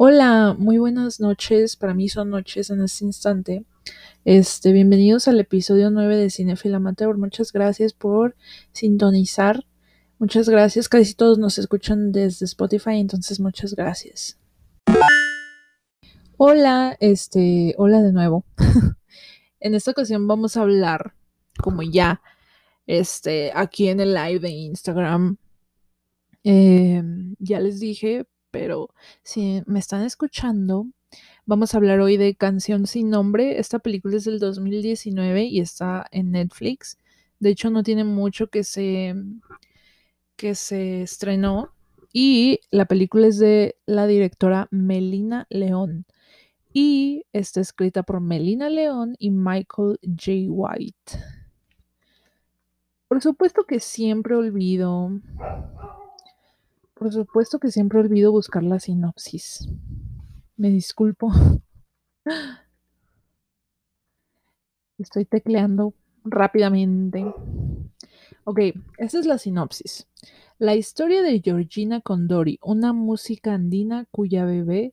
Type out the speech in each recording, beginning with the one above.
Hola, muy buenas noches. Para mí son noches en este instante. Este, bienvenidos al episodio 9 de Cinefil Amateur. Muchas gracias por sintonizar. Muchas gracias. Casi todos nos escuchan desde Spotify, entonces muchas gracias. Hola, este, hola de nuevo. en esta ocasión vamos a hablar, como ya, este, aquí en el live de Instagram. Eh, ya les dije, pero si me están escuchando, vamos a hablar hoy de Canción sin nombre. Esta película es del 2019 y está en Netflix. De hecho, no tiene mucho que se, que se estrenó. Y la película es de la directora Melina León. Y está escrita por Melina León y Michael J. White. Por supuesto que siempre olvido por supuesto que siempre olvido buscar la sinopsis. Me disculpo. Estoy tecleando rápidamente. Ok, esta es la sinopsis. La historia de Georgina Condori, una música andina cuya bebé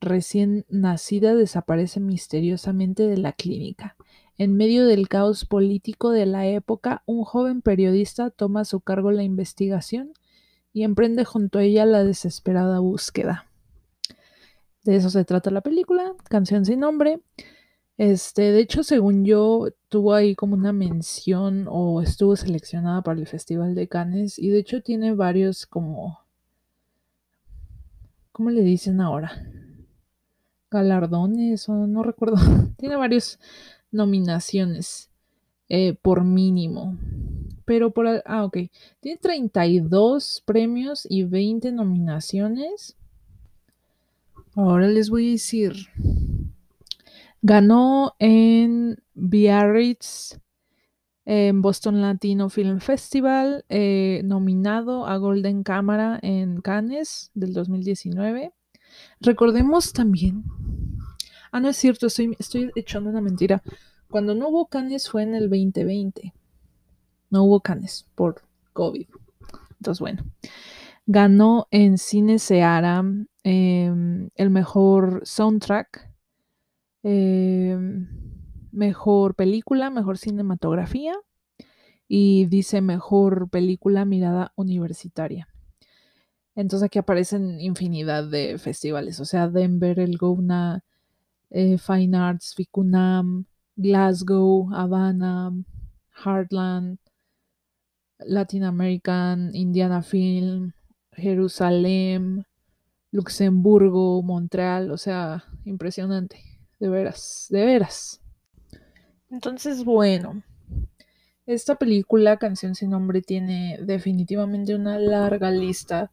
recién nacida desaparece misteriosamente de la clínica. En medio del caos político de la época, un joven periodista toma a su cargo la investigación y emprende junto a ella la desesperada búsqueda. De eso se trata la película, Canción sin nombre. Este, de hecho, según yo, tuvo ahí como una mención o estuvo seleccionada para el Festival de Cannes y de hecho tiene varios como ¿cómo le dicen ahora? galardones o no recuerdo. tiene varias nominaciones eh, por mínimo. Pero por... Ah, ok. Tiene 32 premios y 20 nominaciones. Ahora les voy a decir. Ganó en Biarritz, en Boston Latino Film Festival, eh, nominado a Golden Camera en Cannes del 2019. Recordemos también. Ah, no es cierto, estoy, estoy echando una mentira. Cuando no hubo Cannes fue en el 2020 no hubo canes por COVID. Entonces, bueno, ganó en Cine Seara em, el mejor soundtrack, em, mejor película, mejor cinematografía y dice mejor película mirada universitaria. Entonces aquí aparecen infinidad de festivales, o sea, Denver, el Gona, eh, Fine Arts, Ficunam, Glasgow, Havana, Heartland, Latin American, Indiana Film, Jerusalén, Luxemburgo, Montreal, o sea, impresionante, de veras, de veras. Entonces, bueno, esta película, Canción sin nombre, tiene definitivamente una larga lista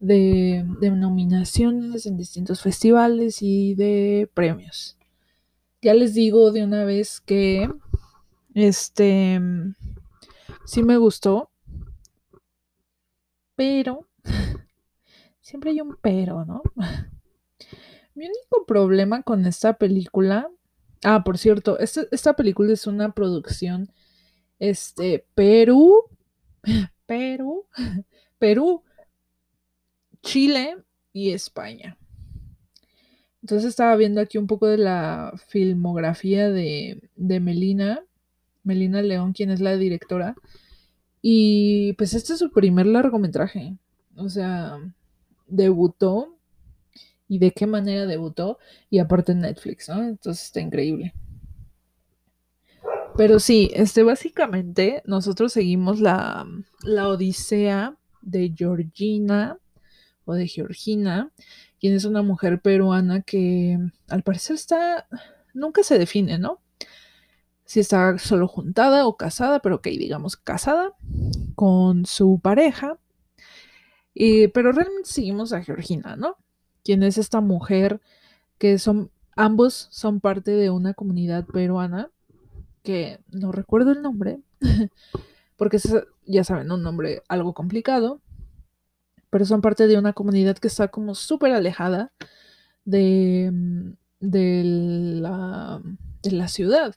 de, de nominaciones en distintos festivales y de premios. Ya les digo de una vez que este sí me gustó, pero siempre hay un pero, ¿no? Mi único problema con esta película, ah, por cierto, esta, esta película es una producción, este, Perú, Perú, Perú, Chile y España. Entonces estaba viendo aquí un poco de la filmografía de, de Melina Melina León, quien es la directora. Y pues este es su primer largometraje. O sea, debutó. ¿Y de qué manera debutó? Y aparte Netflix, ¿no? Entonces está increíble. Pero sí, este básicamente nosotros seguimos la, la odisea de Georgina o de Georgina, quien es una mujer peruana que al parecer está, nunca se define, ¿no? Si está solo juntada o casada, pero que digamos casada con su pareja. pero realmente seguimos a Georgina, ¿no? Quien es esta mujer que son, ambos son parte de una comunidad peruana, que no recuerdo el nombre, porque es, ya saben, un nombre algo complicado, pero son parte de una comunidad que está como súper alejada de, de, la, de la ciudad.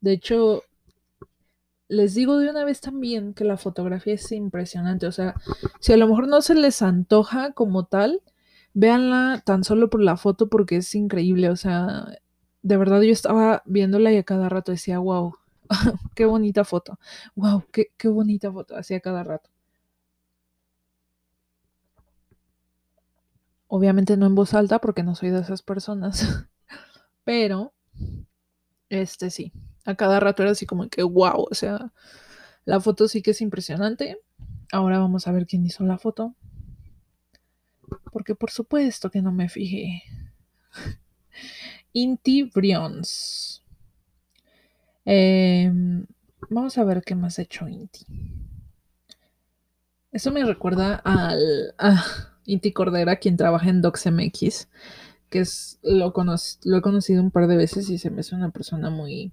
De hecho, les digo de una vez también que la fotografía es impresionante. O sea, si a lo mejor no se les antoja como tal, Véanla tan solo por la foto porque es increíble, o sea, de verdad yo estaba viéndola y a cada rato decía, wow, qué bonita foto, wow, qué, qué bonita foto, hacía cada rato. Obviamente no en voz alta porque no soy de esas personas, pero, este sí, a cada rato era así como que, wow, o sea, la foto sí que es impresionante. Ahora vamos a ver quién hizo la foto. Porque por supuesto que no me fijé. Inti Brions. Em, vamos a ver qué más ha hecho Inti. Eso me recuerda al a Inti Cordera, quien trabaja en DocsMX, que es lo, lo he conocido un par de veces y se me hace una persona muy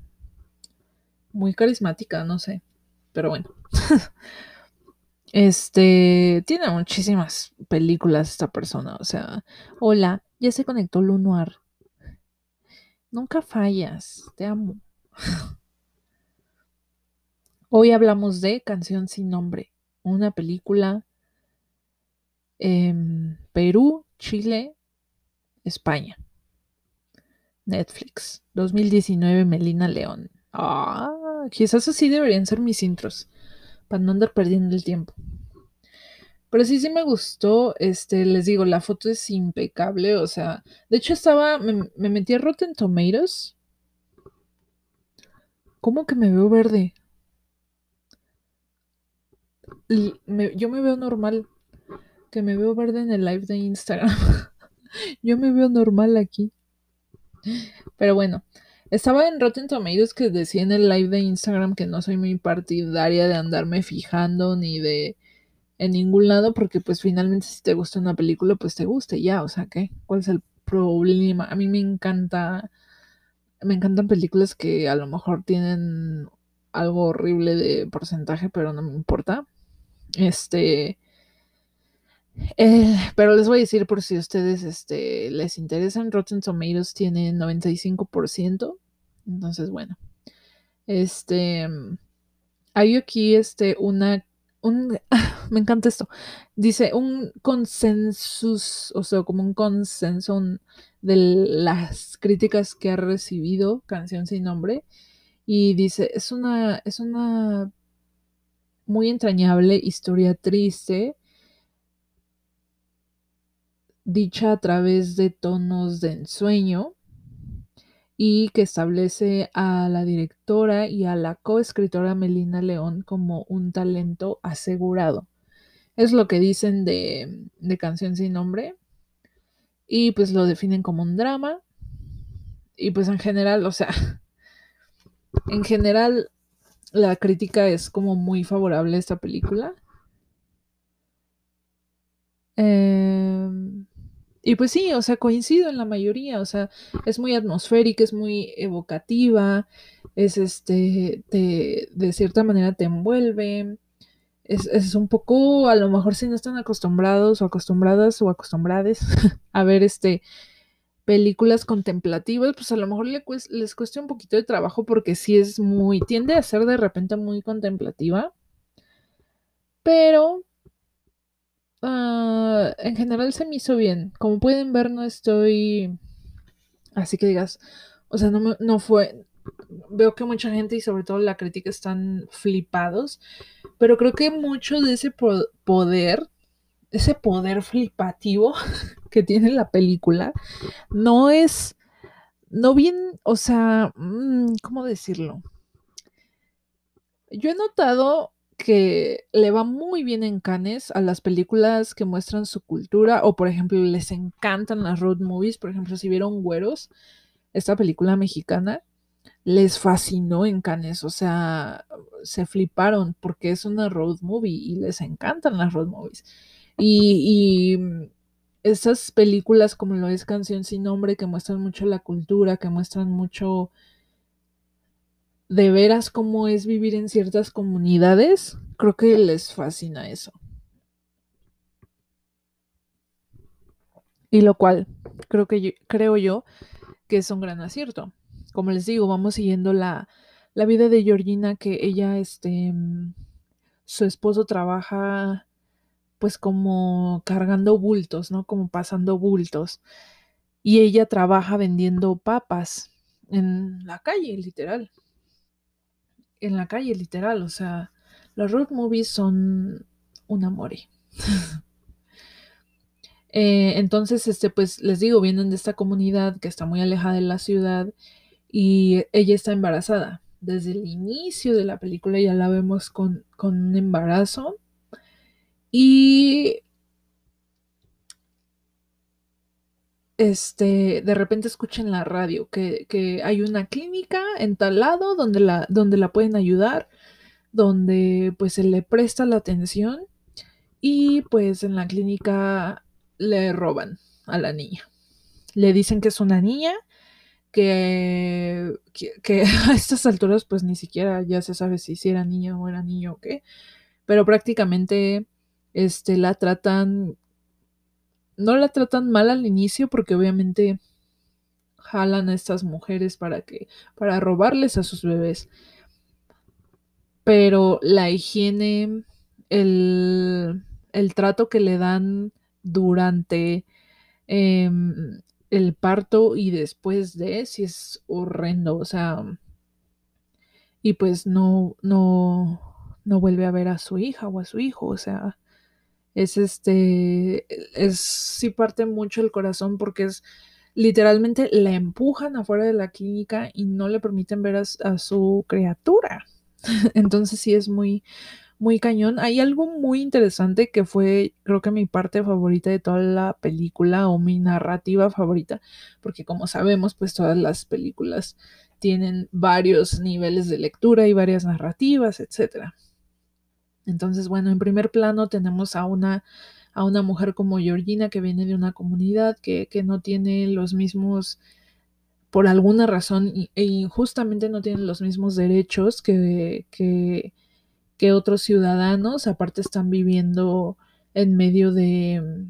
muy carismática, no sé, pero bueno. Este tiene muchísimas películas esta persona, o sea, hola, ya se conectó Lunoir. Nunca fallas, te amo. Hoy hablamos de Canción sin nombre, una película en Perú, Chile, España. Netflix, 2019, Melina León. Ah, quizás así deberían ser mis intros, para no andar perdiendo el tiempo. Pero sí, sí me gustó. Este, les digo, la foto es impecable. O sea, de hecho estaba, me, metí a Rotten Tomatoes. ¿Cómo que me veo verde? yo me veo normal. Que me veo verde en el live de Instagram. yo me veo normal aquí. Pero bueno, estaba en Rotten Tomatoes que decía en el live de Instagram que no soy muy partidaria de andarme fijando ni de en ningún lado porque pues finalmente si te gusta una película pues te gusta ya, o sea, ¿qué? ¿Cuál es el problema? A mí me encanta, me encantan películas que a lo mejor tienen algo horrible de porcentaje, pero no me importa. Este, eh, pero les voy a decir por si a ustedes este, les interesan, Rotten Tomatoes tiene 95%. Entonces, bueno. Este. Hay aquí este, una me encanta esto. Dice un consensus, o sea, como un consenso de las críticas que ha recibido Canción sin nombre. Y dice, es una, es una muy entrañable historia triste, dicha a través de tonos de ensueño y que establece a la directora y a la coescritora Melina León como un talento asegurado. Es lo que dicen de, de Canción sin nombre. Y pues lo definen como un drama. Y pues en general, o sea, en general la crítica es como muy favorable a esta película. Eh, y pues sí, o sea, coincido en la mayoría, o sea, es muy atmosférica, es muy evocativa, es este, te, de cierta manera te envuelve, es, un poco, a lo mejor si no están acostumbrados o acostumbradas o acostumbrades a ver este películas contemplativas, pues a lo mejor les, les cuesta un poquito de trabajo porque sí es muy, tiende a ser de repente muy contemplativa, pero Ah, en general se me hizo bien. Como pueden ver, no estoy. Así que digas. O sea, no, no fue. Veo que mucha gente y sobre todo la crítica están flipados. Pero creo que mucho de ese poder. Ese poder flipativo que tiene la película. No es. No bien. O sea. Mm, ¿Cómo decirlo? Yo he notado que le va muy bien en Cannes a las películas que muestran su cultura o por ejemplo les encantan las road movies, por ejemplo si vieron Güeros, esta película mexicana, les fascinó en Cannes, o sea, se fliparon porque es una road movie y les encantan las road movies. Y, y mm, esas películas como lo es Canción sin nombre que muestran mucho la cultura, que muestran mucho de veras cómo es vivir en ciertas comunidades, creo que les fascina eso. Y lo cual creo que yo, creo yo que es un gran acierto. Como les digo, vamos siguiendo la, la vida de Georgina, que ella, este, su esposo trabaja pues como cargando bultos, ¿no? Como pasando bultos. Y ella trabaja vendiendo papas en la calle, literal. En la calle, literal. O sea, los road movies son un amore. Eh, entonces, este, pues les digo, vienen de esta comunidad que está muy alejada de la ciudad y ella está embarazada. Desde el inicio de la película ya la vemos con, con un embarazo. Y este, de repente escuchen la radio que, que, hay una clínica en tal lado donde la, donde la pueden ayudar, donde pues se le presta la atención y pues en la clínica le roban a la niña. Le dicen que es una niña, que, que, a estas alturas pues ni siquiera ya se sabe si, si era niña o era niño o qué, pero prácticamente este, la tratan, no la tratan mal al inicio porque obviamente jalan a estas mujeres para que, para robarles a sus bebés. Pero la higiene, el, el trato que le dan durante em, el parto y después de, si es horrendo, o sea, y pues no, no, no vuelve a ver a su hija o a su hijo, o sea, es este, es, sí parte mucho el corazón porque es, literalmente la empujan afuera de la clínica y no le permiten ver a, a su criatura. Entonces sí es muy, muy cañón. Hay algo muy interesante que fue, creo que mi parte favorita de toda la película o mi narrativa favorita, porque como sabemos, pues todas las películas tienen varios niveles de lectura y varias narrativas, etc. Entonces, bueno, en primer plano tenemos a una, a una mujer como Georgina que viene de una comunidad que, que no tiene los mismos por alguna razón e injustamente no tiene los mismos derechos que, que, que otros ciudadanos, aparte están viviendo en medio de,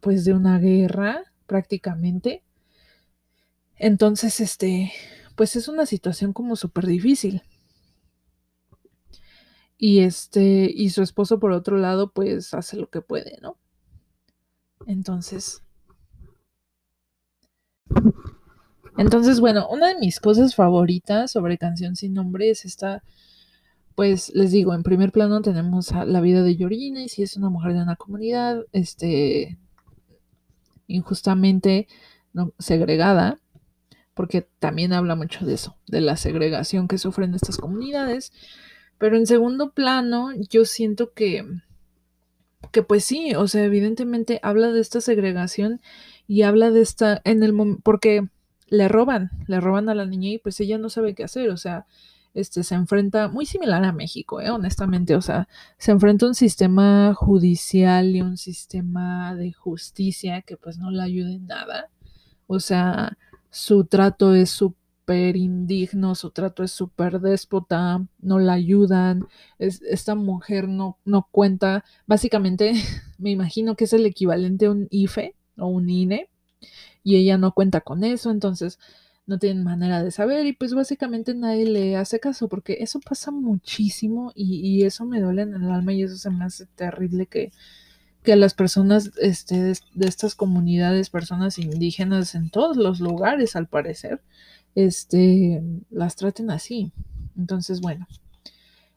pues, de una guerra prácticamente. Entonces, este, pues es una situación como súper difícil. Y este, y su esposo por otro lado, pues hace lo que puede, ¿no? Entonces, entonces, bueno, una de mis cosas favoritas sobre Canción sin Nombre es esta pues les digo, en primer plano tenemos a la vida de Georgina y si es una mujer de una comunidad, este, injustamente ¿no? segregada, porque también habla mucho de eso, de la segregación que sufren estas comunidades. Pero en segundo plano, yo siento que, que pues sí, o sea, evidentemente habla de esta segregación y habla de esta, en el porque le roban, le roban a la niña y pues ella no sabe qué hacer, o sea, este, se enfrenta, muy similar a México, ¿eh? honestamente, o sea, se enfrenta a un sistema judicial y un sistema de justicia que pues no le ayuda en nada. O sea, su trato es súper indigno, su trato es súper déspota, no la ayudan, esta mujer no, no cuenta, básicamente me imagino que es el equivalente a un IFE o un INE y ella no cuenta con eso, entonces no tienen manera de saber y pues básicamente nadie le hace caso porque eso pasa muchísimo y, eso me duele en el alma y eso se me hace terrible que, que las personas este, de, estas comunidades, personas indígenas en todos los lugares al parecer, este, las traten así. Entonces, bueno,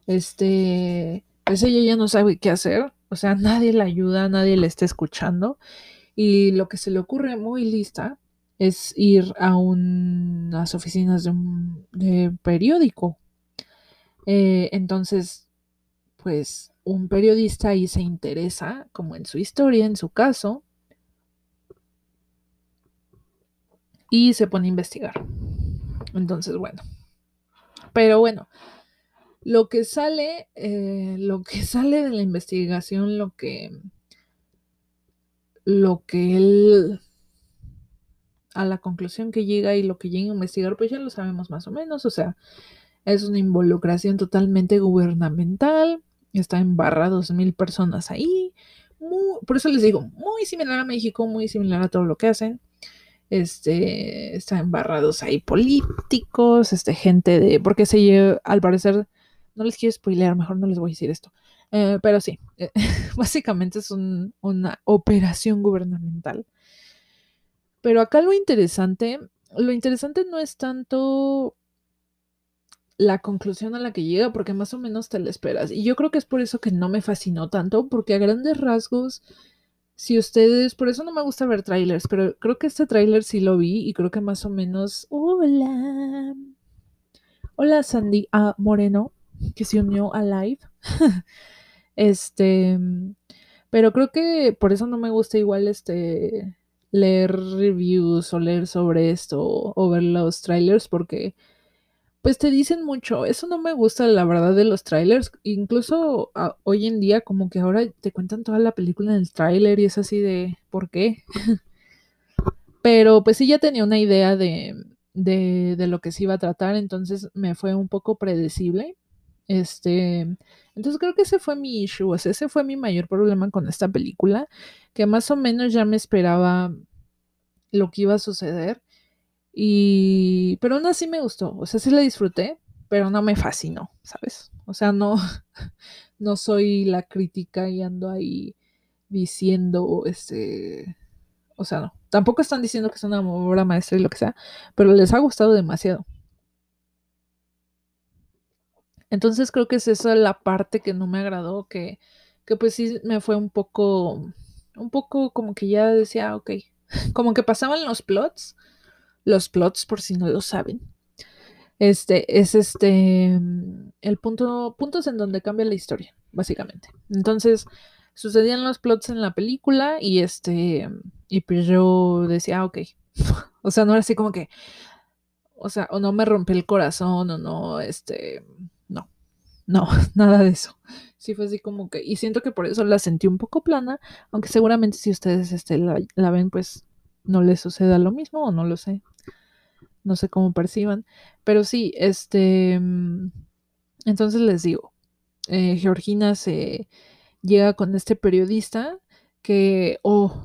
este, pues ella ya no sabe qué hacer, o sea, nadie la ayuda, nadie le está escuchando y lo que se le ocurre muy lista es ir a unas oficinas de un periódico. Eh, entonces, pues un periodista ahí se interesa como en su historia, en su caso, y se pone a investigar. Entonces, bueno. Pero bueno, lo que sale, eh, lo que sale de la investigación, lo que, lo que él a la conclusión que llega y lo que llega a investigar, pues ya lo sabemos más o menos. O sea, es una involucración totalmente gubernamental. Está embarrados mil personas ahí. por eso les digo, muy similar a México, muy similar a todo lo que hacen. Este, está embarrados ahí políticos, este, gente de, porque se lleva, al parecer, no les quiero spoilear, mejor no les voy a decir esto. Eh, pero sí, eh, básicamente es un- una operación gubernamental. Pero acá lo interesante, lo interesante no es tanto la conclusión a la que llega, porque más o menos te la esperas. Y yo creo que es por eso que no me fascinó tanto, porque a grandes rasgos, si ustedes, por eso no me gusta ver trailers, pero creo que este tráiler sí lo vi y creo que más o menos... Hola. Hola Sandy A. Moreno, que se unió a live. este, pero creo que por eso no me gusta igual este leer reviews o leer sobre esto o ver los trailers porque pues te dicen mucho. Eso no me gusta la verdad de los trailers. Incluso a- hoy en día como que ahora te cuentan toda la película en el trailer y es así de ¿por qué? Pero pues sí ya tenía una idea de, de, de lo que se iba a tratar, entonces me fue un poco predecible. Este, entonces creo que ese fue mi issue, o sea, ese fue mi mayor problema con esta película, que más o menos ya me esperaba lo que iba a suceder. Y, pero aún así me gustó, o sea, sí la disfruté, pero no me fascinó, ¿sabes? O sea, no, no soy la crítica y ando ahí diciendo, este, o sea, no. Tampoco están diciendo que es una obra maestra y lo que sea, pero les ha gustado demasiado. Entonces creo que es esa la parte que no me agradó, que, que pues sí me fue un poco, un poco como que ya decía, ok, como que pasaban los plots, los plots por si no lo saben. Este es este el punto, puntos en donde cambia la historia, básicamente. Entonces, sucedían los plots en la película y este, y pues yo decía, ah, ok. o sea, no era así como que, o sea, o no me rompe el corazón o no, este, no, no, nada de eso. Sí fue así como que, y siento que por eso la sentí un poco plana, aunque seguramente si ustedes este, la, la ven, pues no les suceda lo mismo o no lo sé. No sé cómo perciban. Pero sí, este. mm, Entonces les digo. eh, Georgina se llega con este periodista que. Oh,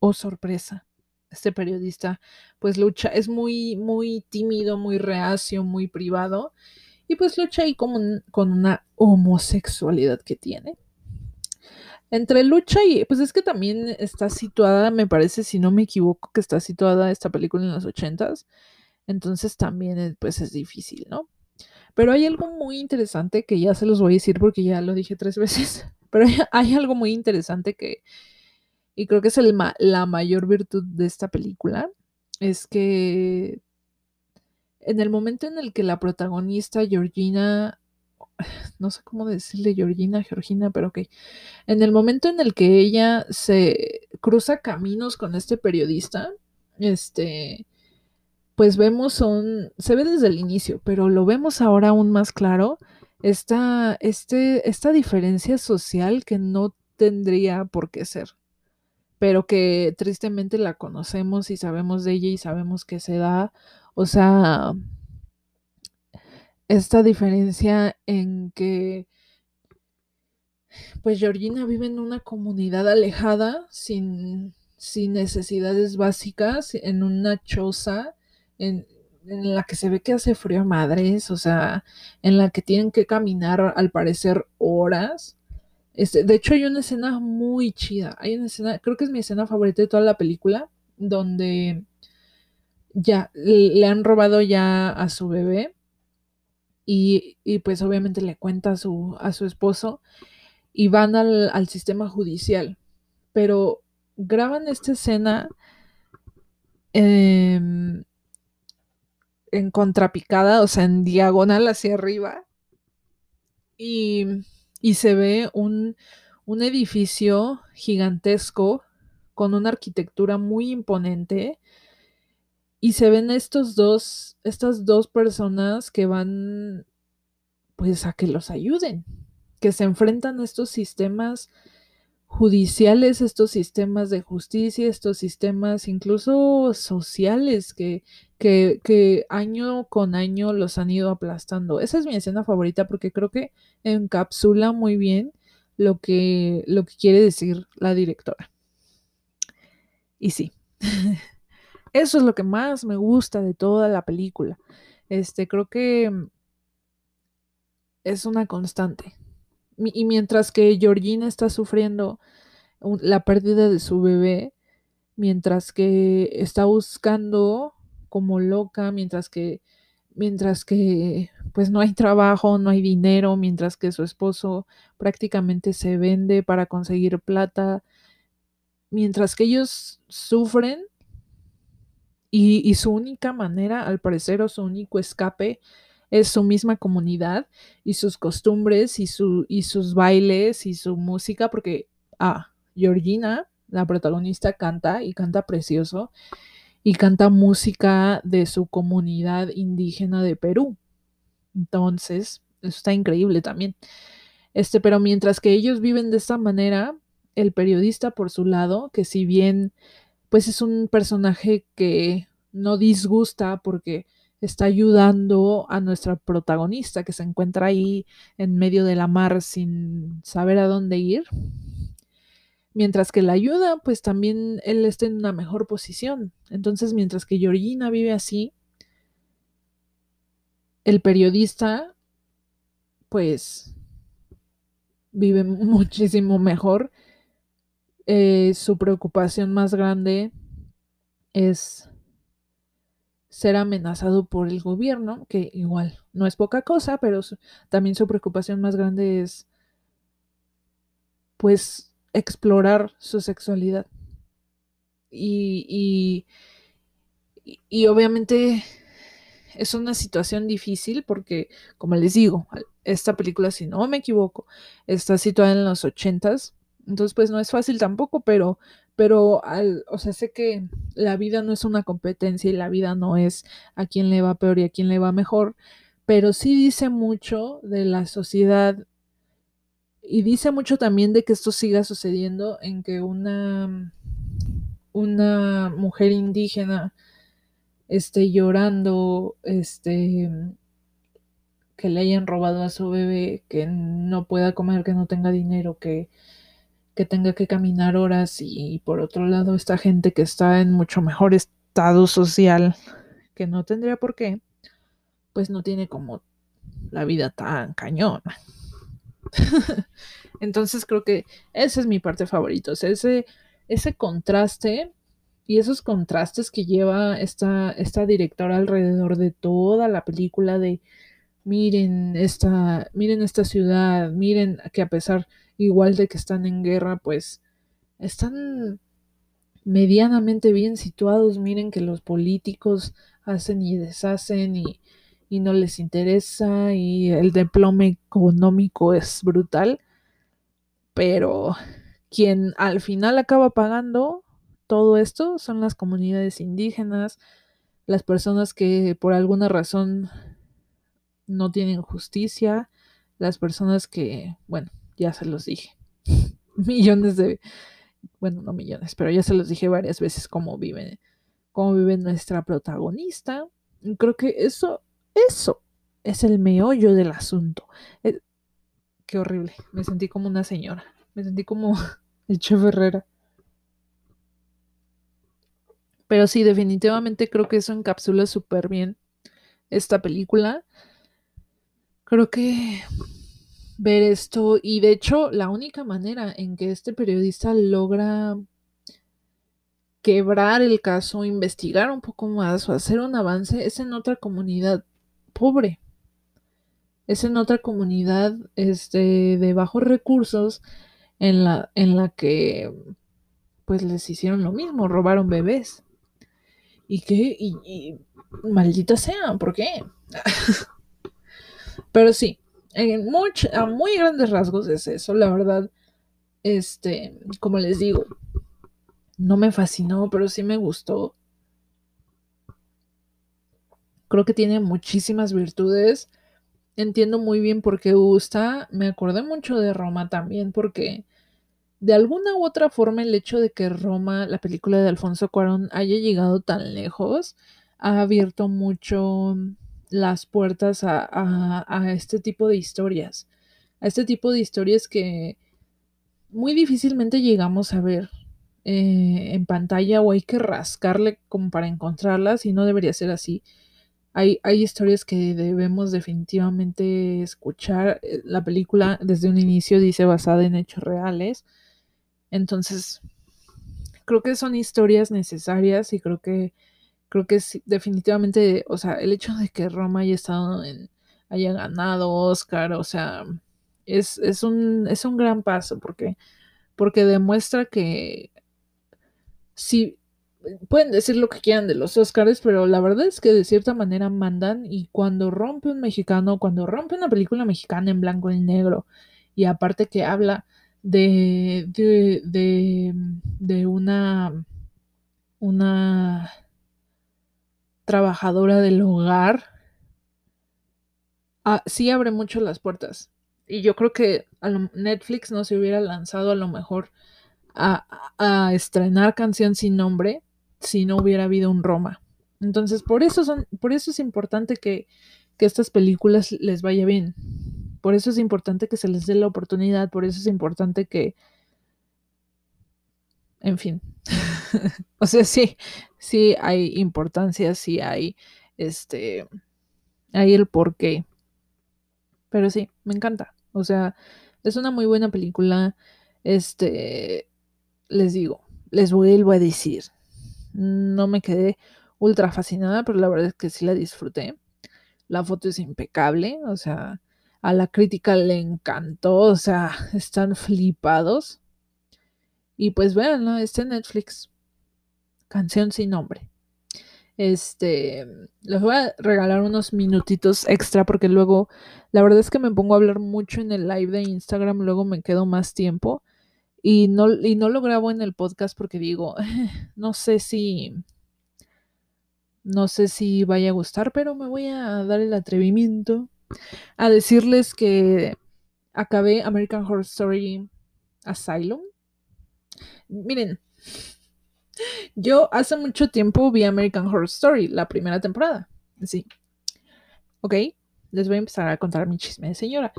oh, sorpresa. Este periodista, pues lucha, es muy, muy tímido, muy reacio, muy privado. Y pues lucha ahí como un- con una homosexualidad que tiene. Entre lucha y. Pues es que también está situada, me parece, si no me equivoco, que está situada esta película en los ochentas. Entonces también es, pues es difícil, ¿no? Pero hay algo muy interesante que ya se los voy a decir porque ya lo dije tres veces. Pero hay, algo muy interesante que, y creo que es la mayor virtud de esta película, es que en el momento en el que la protagonista, Georgina, no sé cómo decirle Georgina, Georgina, pero ok, en el momento en el que ella se cruza caminos con este periodista, este, pues vemos se ve desde el inicio, pero lo vemos ahora aún más claro, esta, este, esta diferencia social que no tendría por qué ser, pero que tristemente la conocemos y sabemos de ella y sabemos que se da, o sea, esta diferencia en que pues Georgina vive en una comunidad alejada, sin, sin necesidades básicas, en una choza en, la que se ve que hace frío a madres, o sea, en la que tienen que caminar al parecer horas. Este, de hecho, hay una escena muy chida. Hay una escena, creo que es mi escena favorita de toda la película, donde ya le le han robado ya a su bebé y, y pues obviamente le cuenta a su, a su esposo y van al, al sistema judicial. Pero graban esta escena em, en contrapicada, o sea, en diagonal hacia arriba. Y, y se ve un, un edificio gigantesco con una arquitectura muy imponente. Y se ven estos dos, estas dos personas que van pues a que los ayuden, que se enfrentan a estos sistemas judiciales, estos sistemas de justicia, estos sistemas incluso sociales que, que, año con año los han ido aplastando. Esa es mi escena favorita porque creo que encapsula muy bien lo que, lo que quiere decir la directora. Y sí, eso es lo que más me gusta de toda la película. Este, creo que es una constante y mientras que Georgina está sufriendo la pérdida de su bebé, mientras que está buscando como loca, mientras que mientras que pues no hay trabajo, no hay dinero, mientras que su esposo prácticamente se vende para conseguir plata, mientras que ellos sufren y, su única manera, al parecer, o su único escape es su misma comunidad y sus costumbres y, su, y sus bailes y su música, porque, ah, Georgina, la protagonista, canta y canta precioso y canta música de su comunidad indígena de Perú. Entonces, está increíble también. Este, pero mientras que ellos viven de esta manera, el periodista por su lado, que si bien pues es un personaje que no disgusta porque está ayudando a nuestra protagonista que se encuentra ahí en medio de la mar sin saber a dónde ir. Mientras que la ayuda, pues también él está en una mejor posición. Entonces, mientras que Georgina vive así, el periodista, pues, vive muchísimo mejor eh, su preocupación más grande es ser amenazado por el gobierno, que igual no es poca cosa, pero también su preocupación más grande es pues explorar su sexualidad. Y, y, y, obviamente es una situación difícil porque, como les digo, esta película, si no me equivoco, está situada en los ochentas entonces, pues no es fácil tampoco, pero, pero, al, o sea, sé que la vida no es una competencia y la vida no es a quién le va peor y a quién le va mejor, pero sí dice mucho de la sociedad y dice mucho también de que esto siga sucediendo en que una, una mujer indígena esté llorando, este, que le hayan robado a su bebé, que no pueda comer, que no tenga dinero, que que tenga que caminar horas y por otro lado esta gente que está en mucho mejor estado social que no tendría por qué, pues no tiene como la vida tan cañona. Entonces creo que esa es mi parte favorita, ese, ese contraste y esos contrastes que lleva esta, esta directora alrededor de toda la película de miren esta, miren esta ciudad, miren que a pesar igual de que están en guerra, pues están medianamente bien situados. Miren que los políticos hacen y deshacen y, no les interesa y el diplome económico es brutal. Pero quien al final acaba pagando todo esto son las comunidades indígenas, las personas que por alguna razón no tienen justicia, las personas que, bueno, ya se los dije. millones de, bueno, no millones, pero ya se los dije varias veces cómo vive, cómo vive nuestra protagonista. Creo que eso, eso es el meollo del asunto. Eh, qué horrible, me sentí como una señora, me sentí como el chef Herrera. Pero sí, definitivamente creo que eso encapsula súper bien esta película. Creo que ver esto y de hecho la única manera en que este periodista logra quebrar el caso, investigar un poco más o hacer un avance es en otra comunidad pobre. Es en otra comunidad este, de bajos recursos en la, en la que pues les hicieron lo mismo, robaron bebés. ¿Y qué? Y, y maldita sea, ¿por qué? Pero sí, en a muy grandes rasgos es eso, la verdad. Este, como les digo, no me fascinó, pero sí me gustó. Creo que tiene muchísimas virtudes. Entiendo muy bien por qué gusta. Me acordé mucho de Roma también porque de alguna u otra forma el hecho de que Roma, la película de Alfonso Cuarón, haya llegado tan lejos, ha abierto mucho las puertas a, este tipo de historias, a este tipo de historias que muy difícilmente llegamos a ver eh, en pantalla o hay que rascarle como para encontrarlas y no debería ser así. hay, hay historias que debemos definitivamente escuchar. Eh, la película desde un inicio dice basada en hechos reales. Entonces, creo que son historias necesarias y creo que creo que sí, definitivamente, o sea, el hecho de que Roma haya estado en, haya ganado Oscar, o sea, es, es, un, es un gran paso porque, porque demuestra que sí, pueden decir lo que quieran de los Oscars, pero la verdad es que de cierta manera mandan y cuando rompe un mexicano, cuando rompe una película mexicana en blanco y negro, y aparte que habla de, de, de, de una, una trabajadora del hogar, ah, sí abre mucho las puertas. Y yo creo que Netflix no se hubiera lanzado a lo mejor a, a, estrenar canción sin nombre si no hubiera habido un Roma. Entonces, por eso, son, por eso es importante que, que estas películas les vaya bien. Por eso es importante que se les dé la oportunidad, por eso es importante que, en fin, o sea, sí, sí hay importancia, sí hay, este, hay el porqué. Pero sí, me encanta. O sea, es una muy buena película. Este, les digo, les vuelvo a decir, no me quedé ultra fascinada, pero la verdad es que sí la disfruté. La foto es impecable, o sea, a la crítica le encantó, o sea, están flipados. Y pues véanlo, está en Netflix. Canción sin nombre. Este, les voy a regalar unos minutitos extra porque luego, la verdad es que me pongo a hablar mucho en el live de Instagram, luego me quedo más tiempo y no, y no lo grabo en el podcast porque digo, no sé si, no sé si vaya a gustar, pero me voy a dar el atrevimiento a decirles que acabé American Horror Story Asylum Miren, yo hace mucho tiempo vi American Horror Story, la primera temporada. Sí. Ok, les voy a empezar a contar mi chisme de señora.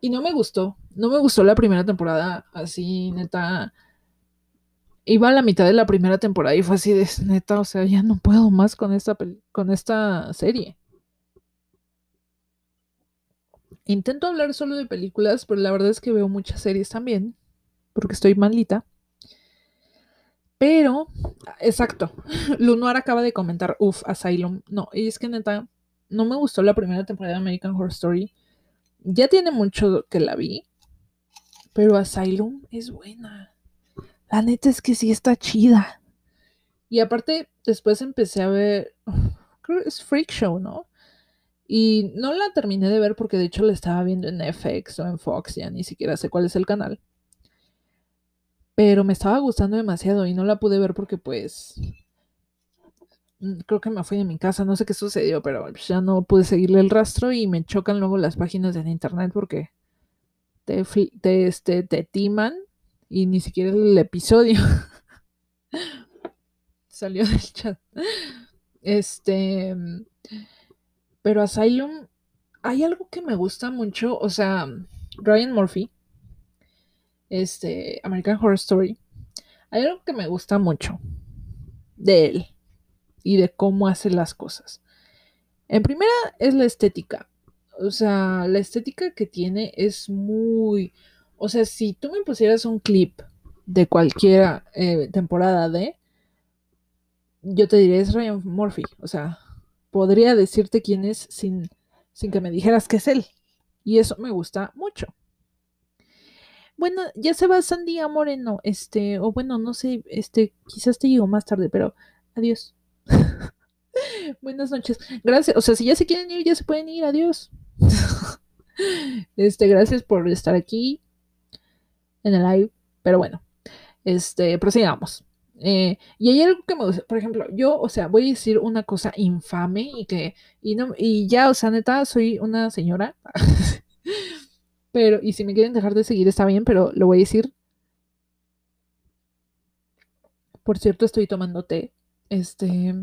Y no me gustó, no me gustó la primera temporada, así, neta. Iba a la mitad de la primera temporada y fue así de neta, o sea, ya no puedo más con esta, con esta serie. Intento hablar solo de películas, pero la verdad es que veo muchas series también, porque estoy malita. Pero, exacto, Lunoar acaba de comentar, uff, Asylum. No, y es que neta, no me gustó la primera temporada de American Horror Story. Ya tiene mucho que la vi, pero Asylum es buena. La neta es que sí está chida. Y aparte, después empecé a ver, creo que es Freak Show, ¿no? Y no la terminé de ver porque de hecho la estaba viendo en FX o en Fox, ya ni siquiera sé cuál es el canal pero me estaba gustando demasiado y no la pude ver porque pues mm, creo que me fui de mi casa, no sé qué sucedió, pero ya no pude seguirle el rastro y me chocan luego las páginas de internet porque te, te, este, te timan y ni siquiera el episodio salió del chat. Este, pero Asylum, hay algo que me gusta mucho, o sea, Ryan Murphy este, American Horror Story, hay algo que me gusta mucho de él y de cómo hace las cosas. En primera es la estética. O sea, la estética que tiene es muy... O sea, si tú me pusieras un clip de cualquier eh, temporada de... Yo te diría, es Ryan Murphy. O sea, podría decirte quién es sin, sin que me dijeras que es él. Y eso me gusta mucho. Bueno, ya se va Sandía Moreno, este, o bueno, no sé, este, quizás te llego más tarde, pero adiós. Buenas noches. Gracias, o sea, si ya se quieren ir, ya se pueden ir, adiós. este, gracias por estar aquí en el live, pero bueno, este, prosigamos. Eh, y hay algo que me gusta, por ejemplo, yo, o sea, voy a decir una cosa infame y que, y no, y ya, o sea, neta, soy una señora. Pero, y si me quieren dejar de seguir está bien, pero lo voy a decir. Por cierto, estoy tomando té. Este.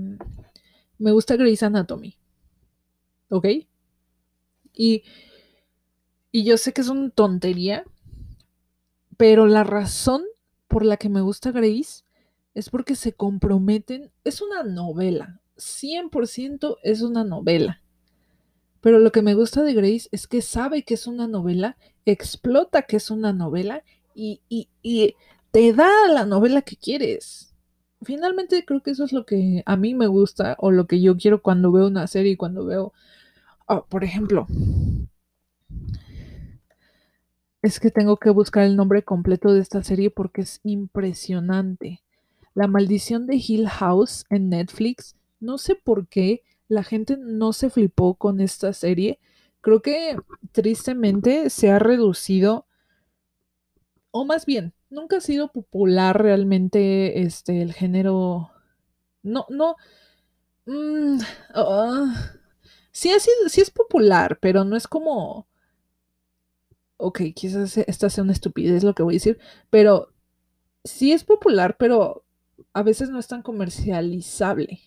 Me gusta Grey's Anatomy. ¿Ok? Y. Y yo sé que es una tontería. Pero la razón por la que me gusta Grey's es porque se comprometen. Es una novela. 100% es una novela. Pero lo que me gusta de Grace es que sabe que es una novela, explota que es una novela y, y, y te da la novela que quieres. Finalmente creo que eso es lo que a mí me gusta o lo que yo quiero cuando veo una serie, cuando veo, oh, por ejemplo, es que tengo que buscar el nombre completo de esta serie porque es impresionante. La maldición de Hill House en Netflix. No sé por qué la gente no se flipó con esta serie. Creo que tristemente se ha reducido, o más bien, nunca ha sido popular realmente este el género. No, no. Mm, ah, sí, sí es popular, pero no es como. Ok, quizás esta sea una estupidez lo que voy a decir, pero sí es popular, pero a veces no es tan comercializable.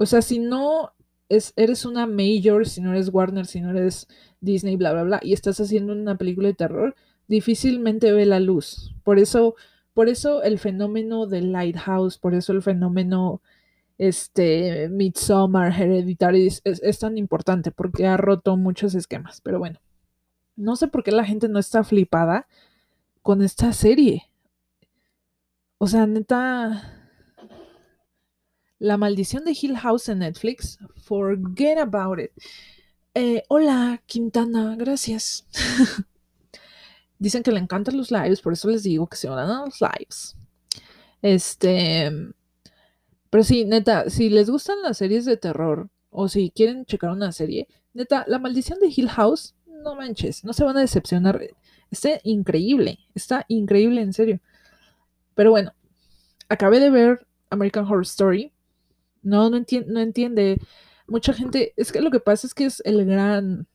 O sea, si no es, eres una major, si no eres Warner, si no eres Disney, bla, bla, bla, y estás haciendo una película de terror, difícilmente ve la luz. Por eso, por eso el fenómeno del Lighthouse, por eso el fenómeno este Midsommar, Hereditary es, es tan importante, porque ha roto muchos esquemas. Pero bueno, no sé por qué la gente no está flipada con esta serie. O sea, neta, la maldición de Hill House en Netflix. Forget about it. Eh, hola, Quintana, gracias. Dicen que le encantan los lives, por eso les digo que se van a los lives. Este. Pero sí, neta, si les gustan las series de terror o si quieren checar una serie, neta, La Maldición de Hill House, no manches, no se van a decepcionar. Está increíble, está increíble en serio. Pero bueno, acabé de ver American Horror Story no, no, no entiende. Mucha gente, es que lo que pasa es que es el gran...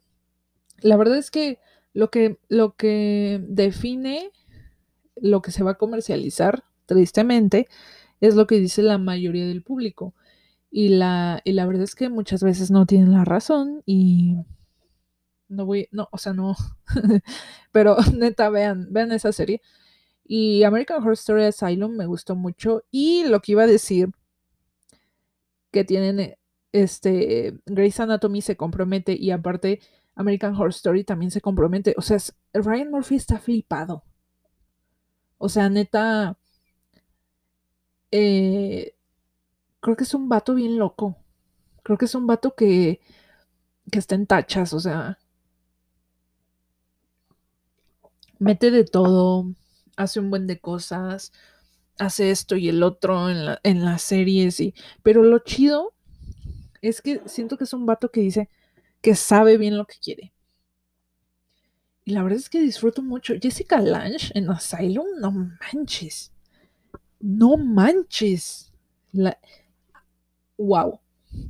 La verdad es que lo que, lo que define lo que se va a comercializar, tristemente, es lo que dice la mayoría del público. Y la, y la verdad es que muchas veces no tienen la razón y no voy, no, o sea, no, pero neta, vean, vean esa serie. Y American Horror Story Asylum me gustó mucho y lo que iba a decir que tienen eh, este Grey's Anatomy se compromete y aparte American Horror Story también se compromete. O sea, Ryan Murphy está flipado. O sea, neta, eh, creo que es un vato bien loco. Creo que es un vato que, que está en tachas, o sea, mete de todo, hace un buen de cosas hace esto y el otro en, la, en las series. Y, pero lo chido es que siento que es un vato que dice que sabe bien lo que quiere. Y la verdad es que disfruto mucho. Jessica Lange en Asylum, no manches. No manches. La... Wow.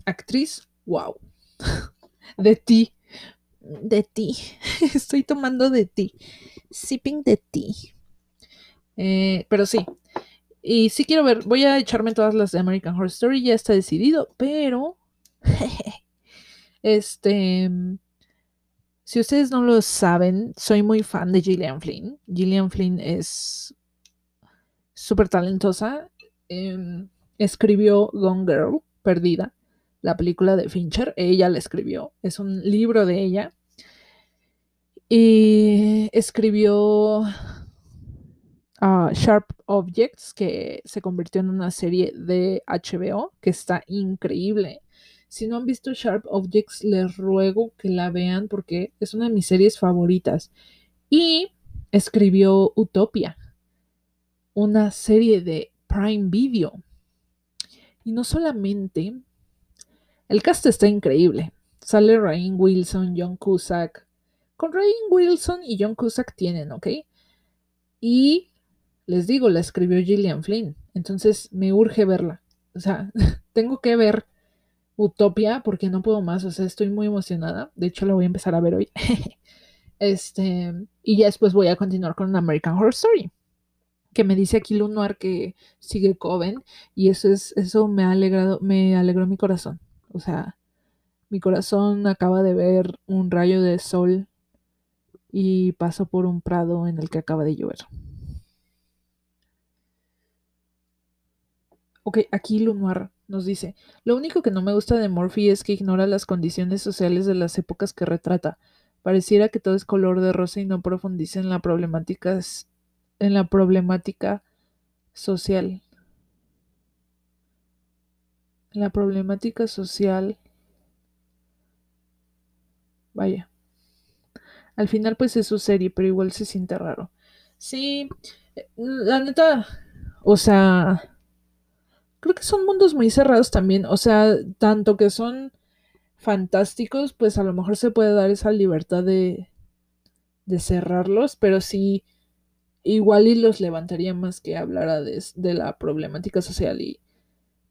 Actriz, wow. De ti. De ti. Estoy tomando de ti. Sipping de ti. Eh, pero sí, y sí quiero ver, voy a echarme todas las de American Horror Story, ya está decidido, pero... este... Si ustedes no lo saben, soy muy fan de Gillian Flynn. Gillian Flynn es súper talentosa. Em, escribió Gone Girl, Perdida, la película de Fincher. Ella la escribió. Es un libro de ella. Y escribió Sharp Objects, que se convirtió en una serie de HBO, que está increíble. Si no han visto Sharp Objects, les ruego que la vean porque es una de mis series favoritas. Y escribió Utopia, una serie de Prime Video. Y no solamente, el cast está increíble. Sale Rain Wilson, John Cusack. Con Rain Wilson y John Cusack tienen, ¿ok? Y les digo, la escribió Gillian Flynn. Entonces me urge verla. O sea, tengo que ver Utopia porque no puedo más. O sea, estoy muy emocionada. De hecho, la voy a empezar a ver hoy. este, y ya después voy a continuar con American Horror Story. Que me dice aquí Lunoir que sigue Coven. Y eso es, eso me ha alegrado, me alegró mi corazón. O sea, mi corazón acaba de ver un rayo de sol y paso por un prado en el que acaba de llover. Ok, aquí Lunoir nos dice, lo único que no me gusta de Morphy es que ignora las condiciones sociales de las épocas que retrata. Pareciera que todo es color de rosa y no profundiza en la problemática, en la problemática social. La problemática social. Vaya. Al final pues es su serie, pero igual se siente raro. Sí, eh, la neta, o sea, creo que son mundos muy cerrados también, o sea, tanto que son fantásticos, pues a lo mejor se puede dar esa libertad de, de cerrarlos, pero sí, igual y los levantaría más que hablara de, de la problemática social y,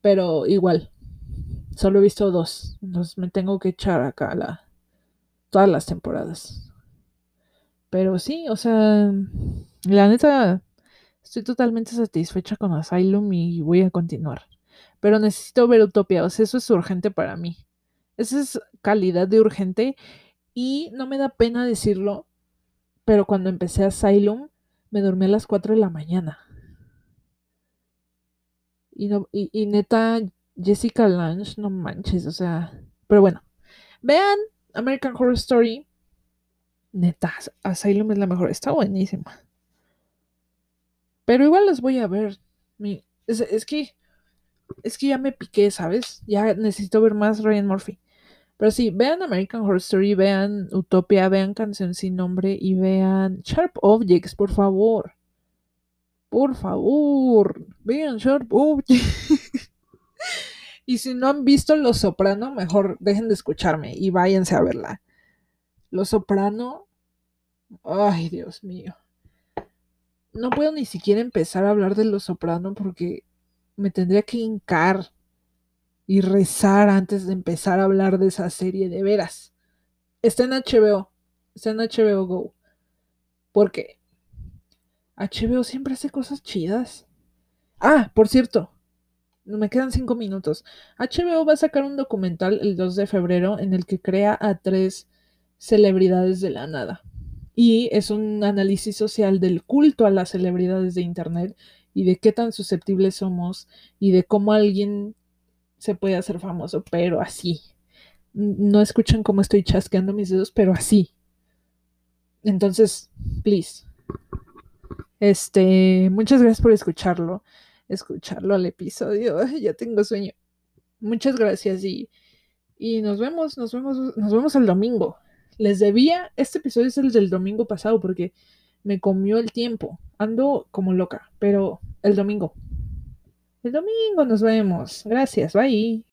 pero igual, solo he visto dos, entonces me tengo que echar acá la, todas las temporadas. Pero sí, o sea, la neta, Estoy totalmente satisfecha con Asylum y voy a continuar. Pero necesito ver Utopia, o sea, eso es urgente para mí. Esa es calidad de urgente y no me da pena decirlo, pero cuando empecé Asylum me dormí a las 4 de la mañana. Y, no, y, neta, Jessica Lange, no manches, o sea, pero bueno, vean American Horror Story. Neta, Asylum es la mejor, está buenísima. Pero igual las voy a ver. es, que. Es que ya me piqué, ¿sabes? Ya necesito ver más Ryan Murphy. Pero sí, vean American Horror Story, vean Utopia, vean Canción sin Nombre y vean Sharp Objects, por favor. Por favor, vean Sharp Objects. y si no han visto Los Soprano, mejor dejen de escucharme y váyanse a verla. Los Soprano. Ay, Dios mío no puedo ni siquiera empezar a hablar de Los Soprano porque me tendría que hincar y rezar antes de empezar a hablar de esa serie de veras. Está en HBO, está en HBO Go. Porque HBO siempre hace cosas chidas. Ah, por cierto, me quedan cinco minutos. HBO va a sacar un documental el 2 de febrero en el que crea a tres celebridades de la nada y es un análisis social del culto a las celebridades de Internet y de qué tan susceptibles somos y de cómo alguien se puede hacer famoso, pero así. No escuchan cómo estoy chasqueando mis dedos, pero así. Entonces, please. Este, muchas gracias por escucharlo, escucharlo al episodio. Ya tengo sueño. Muchas gracias y, y nos vemos, nos vemos, nos vemos el domingo. Les debía, este episodio es el del domingo pasado porque me comió el tiempo. Ando como loca, pero el domingo. El domingo nos vemos. Gracias, bye.